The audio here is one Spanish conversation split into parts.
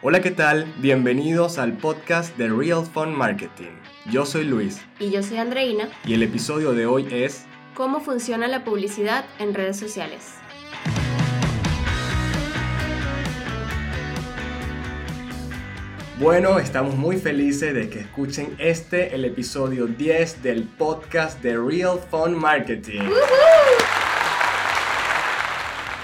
Hola, ¿qué tal? Bienvenidos al podcast de Real Fun Marketing. Yo soy Luis. Y yo soy Andreina. Y el episodio de hoy es ¿Cómo funciona la publicidad en redes sociales? Bueno, estamos muy felices de que escuchen este, el episodio 10 del podcast de Real Fun Marketing.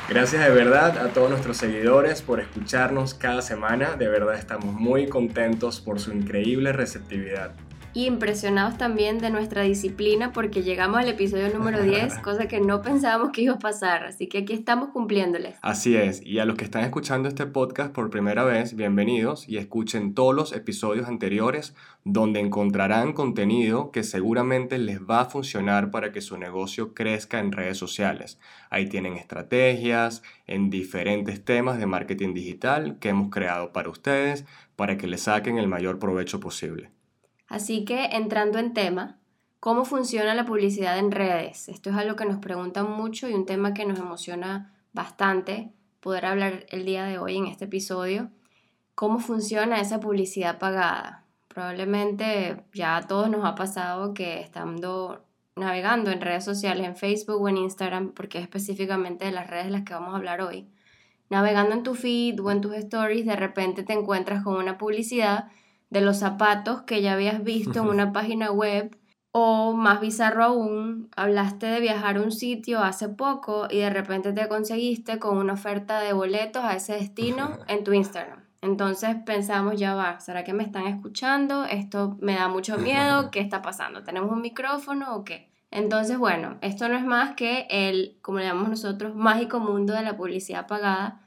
Gracias de verdad a todos nuestros seguidores por escucharnos cada semana. De verdad estamos muy contentos por su increíble receptividad impresionados también de nuestra disciplina porque llegamos al episodio número 10, cosa que no pensábamos que iba a pasar, así que aquí estamos cumpliéndoles. Así es, y a los que están escuchando este podcast por primera vez, bienvenidos y escuchen todos los episodios anteriores donde encontrarán contenido que seguramente les va a funcionar para que su negocio crezca en redes sociales. Ahí tienen estrategias en diferentes temas de marketing digital que hemos creado para ustedes para que le saquen el mayor provecho posible. Así que entrando en tema, ¿cómo funciona la publicidad en redes? Esto es algo que nos preguntan mucho y un tema que nos emociona bastante poder hablar el día de hoy en este episodio. ¿Cómo funciona esa publicidad pagada? Probablemente ya a todos nos ha pasado que estando navegando en redes sociales, en Facebook o en Instagram, porque es específicamente de las redes de las que vamos a hablar hoy, navegando en tu feed o en tus stories, de repente te encuentras con una publicidad de los zapatos que ya habías visto en una página web o más bizarro aún, hablaste de viajar a un sitio hace poco y de repente te conseguiste con una oferta de boletos a ese destino en tu Instagram. Entonces pensamos, ya va, ¿será que me están escuchando? Esto me da mucho miedo, ¿qué está pasando? ¿Tenemos un micrófono o qué? Entonces, bueno, esto no es más que el, como le llamamos nosotros, mágico mundo de la publicidad pagada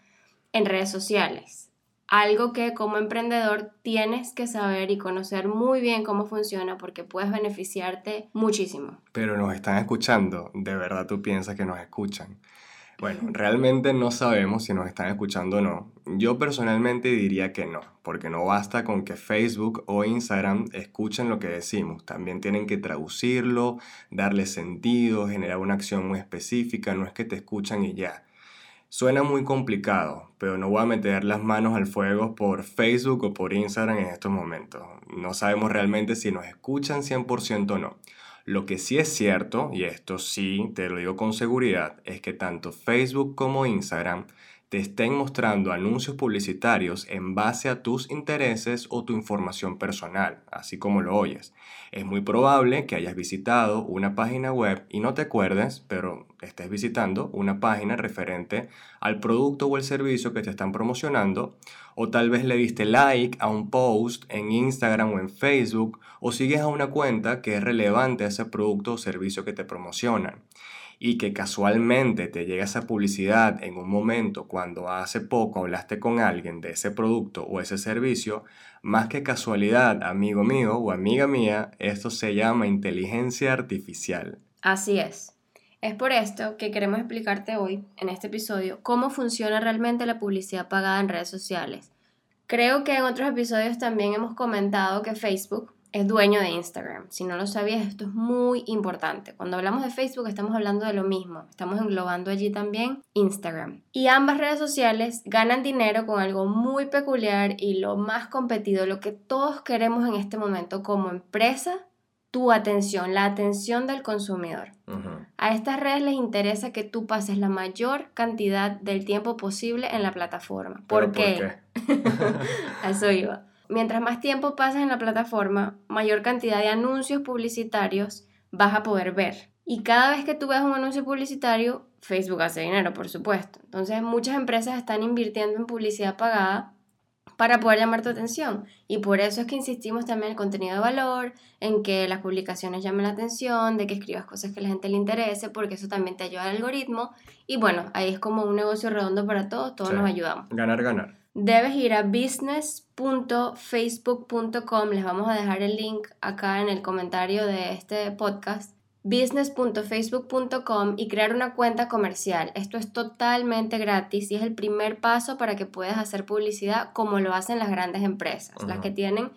en redes sociales algo que como emprendedor tienes que saber y conocer muy bien cómo funciona porque puedes beneficiarte muchísimo. Pero nos están escuchando, de verdad tú piensas que nos escuchan. Bueno, realmente no sabemos si nos están escuchando o no. Yo personalmente diría que no, porque no basta con que Facebook o Instagram escuchen lo que decimos. También tienen que traducirlo, darle sentido, generar una acción muy específica. No es que te escuchan y ya. Suena muy complicado, pero no voy a meter las manos al fuego por Facebook o por Instagram en estos momentos. No sabemos realmente si nos escuchan 100% o no. Lo que sí es cierto, y esto sí te lo digo con seguridad, es que tanto Facebook como Instagram te estén mostrando anuncios publicitarios en base a tus intereses o tu información personal, así como lo oyes. Es muy probable que hayas visitado una página web y no te acuerdes, pero estés visitando una página referente al producto o el servicio que te están promocionando, o tal vez le diste like a un post en Instagram o en Facebook, o sigues a una cuenta que es relevante a ese producto o servicio que te promocionan y que casualmente te llega esa publicidad en un momento cuando hace poco hablaste con alguien de ese producto o ese servicio, más que casualidad, amigo mío o amiga mía, esto se llama inteligencia artificial. Así es. Es por esto que queremos explicarte hoy, en este episodio, cómo funciona realmente la publicidad pagada en redes sociales. Creo que en otros episodios también hemos comentado que Facebook es dueño de Instagram. Si no lo sabías, esto es muy importante. Cuando hablamos de Facebook estamos hablando de lo mismo. Estamos englobando allí también Instagram. Y ambas redes sociales ganan dinero con algo muy peculiar y lo más competido, lo que todos queremos en este momento como empresa, tu atención, la atención del consumidor. A estas redes les interesa que tú pases la mayor cantidad del tiempo posible en la plataforma. ¿Por qué? ¿Por qué? eso iba mientras más tiempo pases en la plataforma, mayor cantidad de anuncios publicitarios vas a poder ver. Y cada vez que tú ves un anuncio publicitario, Facebook hace dinero, por supuesto. Entonces muchas empresas están invirtiendo en publicidad pagada para poder llamar tu atención. Y por eso es que insistimos también en el contenido de valor, en que las publicaciones llamen la atención, de que escribas cosas que a la gente le interese, porque eso también te ayuda al algoritmo. Y bueno, ahí es como un negocio redondo para todos, todos nos ayudamos. Ganar, ganar debes ir a business.facebook.com. Les vamos a dejar el link acá en el comentario de este podcast. business.facebook.com y crear una cuenta comercial. Esto es totalmente gratis y es el primer paso para que puedas hacer publicidad como lo hacen las grandes empresas, las que tienen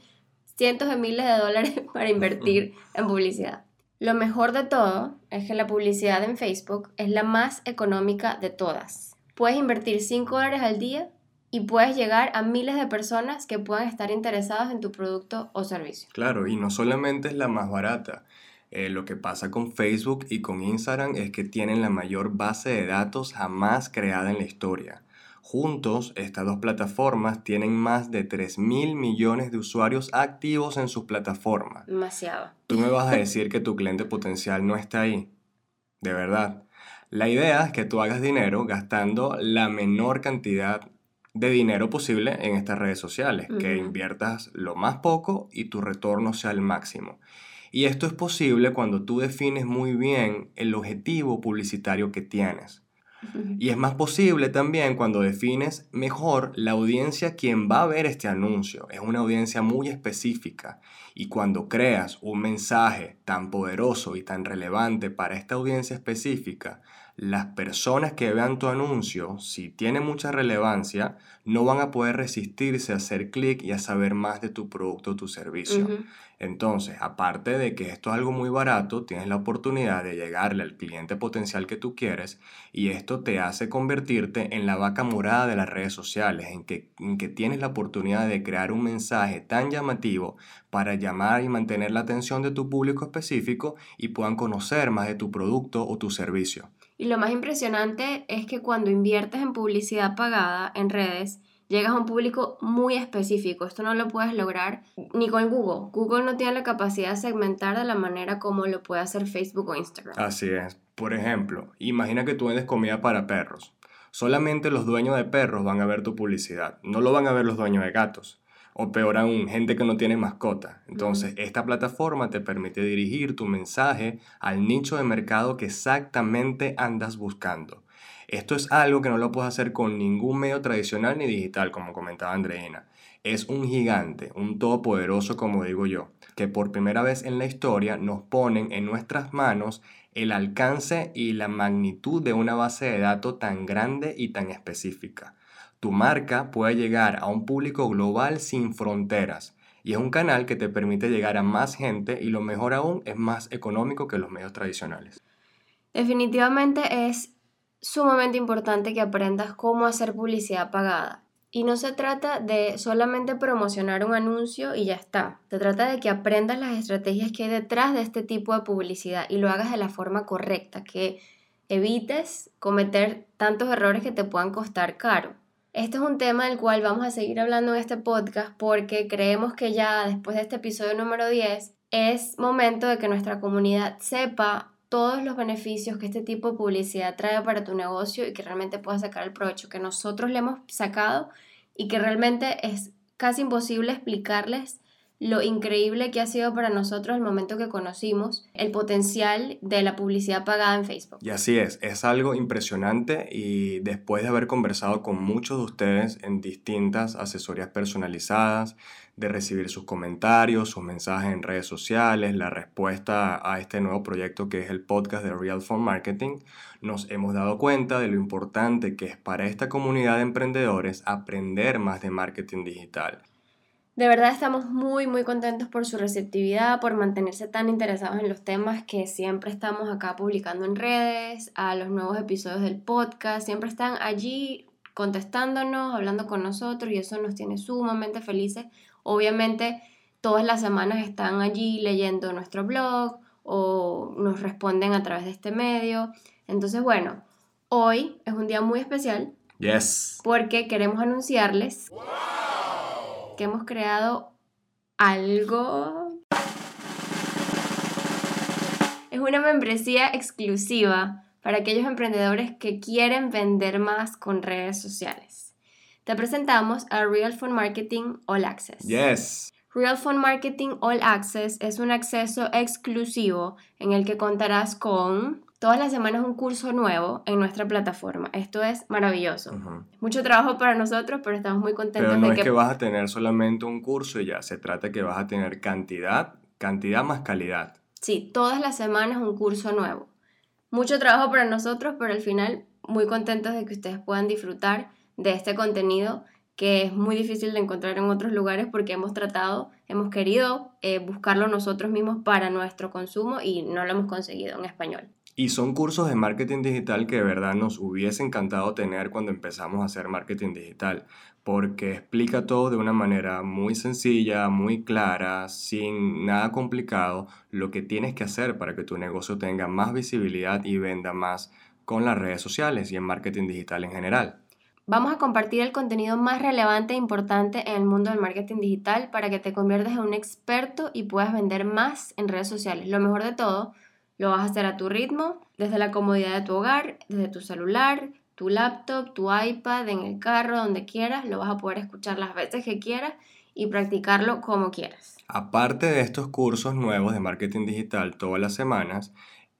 cientos de miles de dólares para invertir en publicidad. Lo mejor de todo es que la publicidad en Facebook es la más económica de todas. Puedes invertir 5 dólares al día y puedes llegar a miles de personas que puedan estar interesadas en tu producto o servicio. Claro, y no solamente es la más barata. Eh, lo que pasa con Facebook y con Instagram es que tienen la mayor base de datos jamás creada en la historia. Juntos, estas dos plataformas tienen más de 3 mil millones de usuarios activos en sus plataformas. Demasiado. Tú me vas a decir que tu cliente potencial no está ahí. De verdad. La idea es que tú hagas dinero gastando la menor cantidad de dinero posible en estas redes sociales, que inviertas lo más poco y tu retorno sea el máximo. Y esto es posible cuando tú defines muy bien el objetivo publicitario que tienes. Y es más posible también cuando defines mejor la audiencia quien va a ver este anuncio. Es una audiencia muy específica. Y cuando creas un mensaje tan poderoso y tan relevante para esta audiencia específica, las personas que vean tu anuncio, si tiene mucha relevancia, no van a poder resistirse a hacer clic y a saber más de tu producto o tu servicio. Entonces, aparte de que esto es algo muy barato, tienes la oportunidad de llegarle al cliente potencial que tú quieres y esto te hace convertirte en la vaca morada de las redes sociales, en que, en que tienes la oportunidad de crear un mensaje tan llamativo para llamar y mantener la atención de tu público específico y puedan conocer más de tu producto o tu servicio. Y lo más impresionante es que cuando inviertes en publicidad pagada en redes, llegas a un público muy específico. Esto no lo puedes lograr ni con Google. Google no tiene la capacidad de segmentar de la manera como lo puede hacer Facebook o Instagram. Así es. Por ejemplo, imagina que tú vendes comida para perros. Solamente los dueños de perros van a ver tu publicidad. No lo van a ver los dueños de gatos o peor aún, gente que no tiene mascota. Entonces, esta plataforma te permite dirigir tu mensaje al nicho de mercado que exactamente andas buscando. Esto es algo que no lo puedes hacer con ningún medio tradicional ni digital, como comentaba Andreina. Es un gigante, un todopoderoso, como digo yo, que por primera vez en la historia nos ponen en nuestras manos el alcance y la magnitud de una base de datos tan grande y tan específica. Tu marca puede llegar a un público global sin fronteras y es un canal que te permite llegar a más gente y lo mejor aún es más económico que los medios tradicionales. Definitivamente es sumamente importante que aprendas cómo hacer publicidad pagada. Y no se trata de solamente promocionar un anuncio y ya está. Se trata de que aprendas las estrategias que hay detrás de este tipo de publicidad y lo hagas de la forma correcta, que evites cometer tantos errores que te puedan costar caro. Este es un tema del cual vamos a seguir hablando en este podcast porque creemos que ya después de este episodio número 10 es momento de que nuestra comunidad sepa todos los beneficios que este tipo de publicidad trae para tu negocio y que realmente puedas sacar el provecho que nosotros le hemos sacado y que realmente es casi imposible explicarles lo increíble que ha sido para nosotros el momento que conocimos el potencial de la publicidad pagada en Facebook. Y así es, es algo impresionante y después de haber conversado con muchos de ustedes en distintas asesorías personalizadas, de recibir sus comentarios, sus mensajes en redes sociales, la respuesta a este nuevo proyecto que es el podcast de Real Phone Marketing, nos hemos dado cuenta de lo importante que es para esta comunidad de emprendedores aprender más de marketing digital. De verdad estamos muy muy contentos por su receptividad, por mantenerse tan interesados en los temas que siempre estamos acá publicando en redes, a los nuevos episodios del podcast, siempre están allí contestándonos, hablando con nosotros y eso nos tiene sumamente felices. Obviamente todas las semanas están allí leyendo nuestro blog o nos responden a través de este medio. Entonces, bueno, hoy es un día muy especial. Yes. Porque queremos anunciarles que hemos creado algo. Es una membresía exclusiva para aquellos emprendedores que quieren vender más con redes sociales. Te presentamos a Real Phone Marketing All Access. Yes. Real Phone Marketing All Access es un acceso exclusivo en el que contarás con todas las semanas un curso nuevo en nuestra plataforma. Esto es maravilloso. Mucho trabajo para nosotros, pero estamos muy contentos pero no es que... vas a tener solamente un curso y ya, se trata que vas a tener cantidad, cantidad más calidad. Sí, todas las semanas un curso nuevo. Mucho trabajo para nosotros, pero al final muy contentos de que ustedes puedan disfrutar de este contenido que es muy difícil de encontrar en otros lugares porque hemos tratado, hemos querido eh, buscarlo nosotros mismos para nuestro consumo y no lo hemos conseguido en español. Y son cursos de marketing digital que de verdad nos hubiese encantado tener cuando empezamos a hacer marketing digital, porque explica todo de una manera muy sencilla, muy clara, sin nada complicado, lo que tienes que hacer para que tu negocio tenga más visibilidad y venda más con las redes sociales y en marketing digital en general. Vamos a compartir el contenido más relevante e importante en el mundo del marketing digital para que te conviertas en un experto y puedas vender más en redes sociales. Lo mejor de todo, lo vas a hacer a tu ritmo, desde la comodidad de tu hogar, desde tu celular, tu laptop, tu iPad, en el carro, donde quieras, lo vas a poder escuchar las veces que quieras y practicarlo como quieras. Aparte de estos cursos nuevos de marketing digital todas las semanas,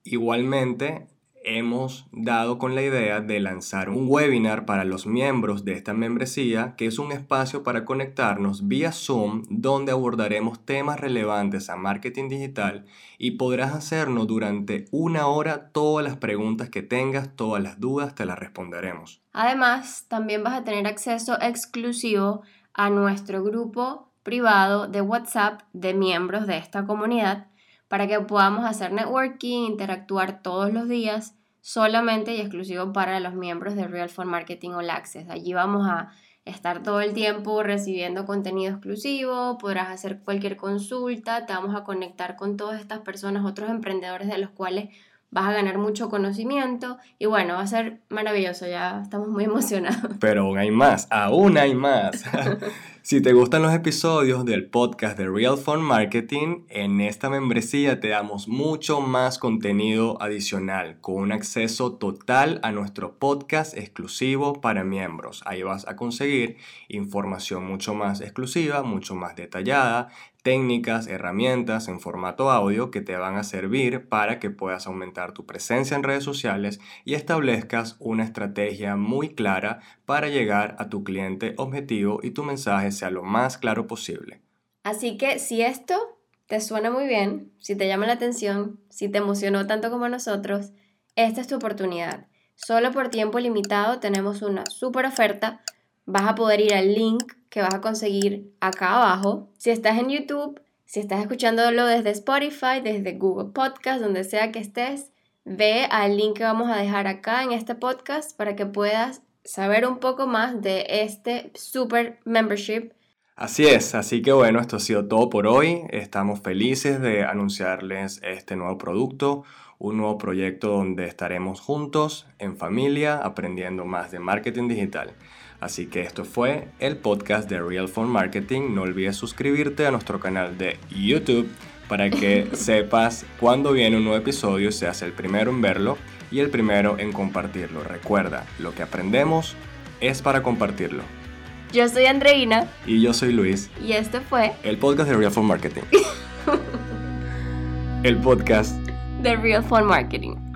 igualmente hemos dado con la idea de lanzar un webinar para los miembros de esta membresía, que es un espacio para conectarnos vía Zoom, donde abordaremos temas relevantes a marketing digital y podrás hacernos durante una hora todas las preguntas que tengas, todas las dudas, te las responderemos. Además, también vas a tener acceso exclusivo a nuestro grupo privado de WhatsApp de miembros de esta comunidad para que podamos hacer networking, interactuar todos los días, solamente y exclusivo para los miembros de Real for Marketing All Access. Allí vamos a estar todo el tiempo recibiendo contenido exclusivo, podrás hacer cualquier consulta, te vamos a conectar con todas estas personas, otros emprendedores de los cuales vas a ganar mucho conocimiento y bueno, va a ser maravilloso, ya estamos muy emocionados. Pero aún hay más, aún hay más. Si te gustan los episodios del podcast de Real Fun Marketing, en esta membresía te damos mucho más contenido adicional, con un acceso total a nuestro podcast exclusivo para miembros. Ahí vas a conseguir información mucho más exclusiva, mucho más detallada, técnicas, herramientas en formato audio que te van a servir para que puedas aumentar tu presencia en redes sociales y establezcas una estrategia muy clara para llegar a tu cliente objetivo y tu mensaje sea lo más claro posible. Así que si esto te suena muy bien, si te llama la atención, si te emocionó tanto como nosotros, esta es tu oportunidad. Solo por tiempo limitado tenemos una super oferta. Vas a poder ir al link que vas a conseguir acá abajo. Si estás en YouTube, si estás escuchándolo desde Spotify, desde Google Podcast, donde sea que estés, ve al link que vamos a dejar acá en este podcast para que puedas saber un poco más de este super membership. Así es, así que bueno, esto ha sido todo por hoy. Estamos felices de anunciarles este nuevo producto, un nuevo proyecto donde estaremos juntos, en familia, aprendiendo más de marketing digital. Así que esto fue el podcast de Real Phone Marketing. No olvides suscribirte a nuestro canal de YouTube para que sepas cuando viene un nuevo episodio seas el primero en verlo y el primero en compartirlo. Recuerda, lo que aprendemos es para compartirlo. Yo soy Andreina. Y yo soy Luis. Y este fue el podcast de Real Phone Marketing. el podcast de Real Phone Marketing.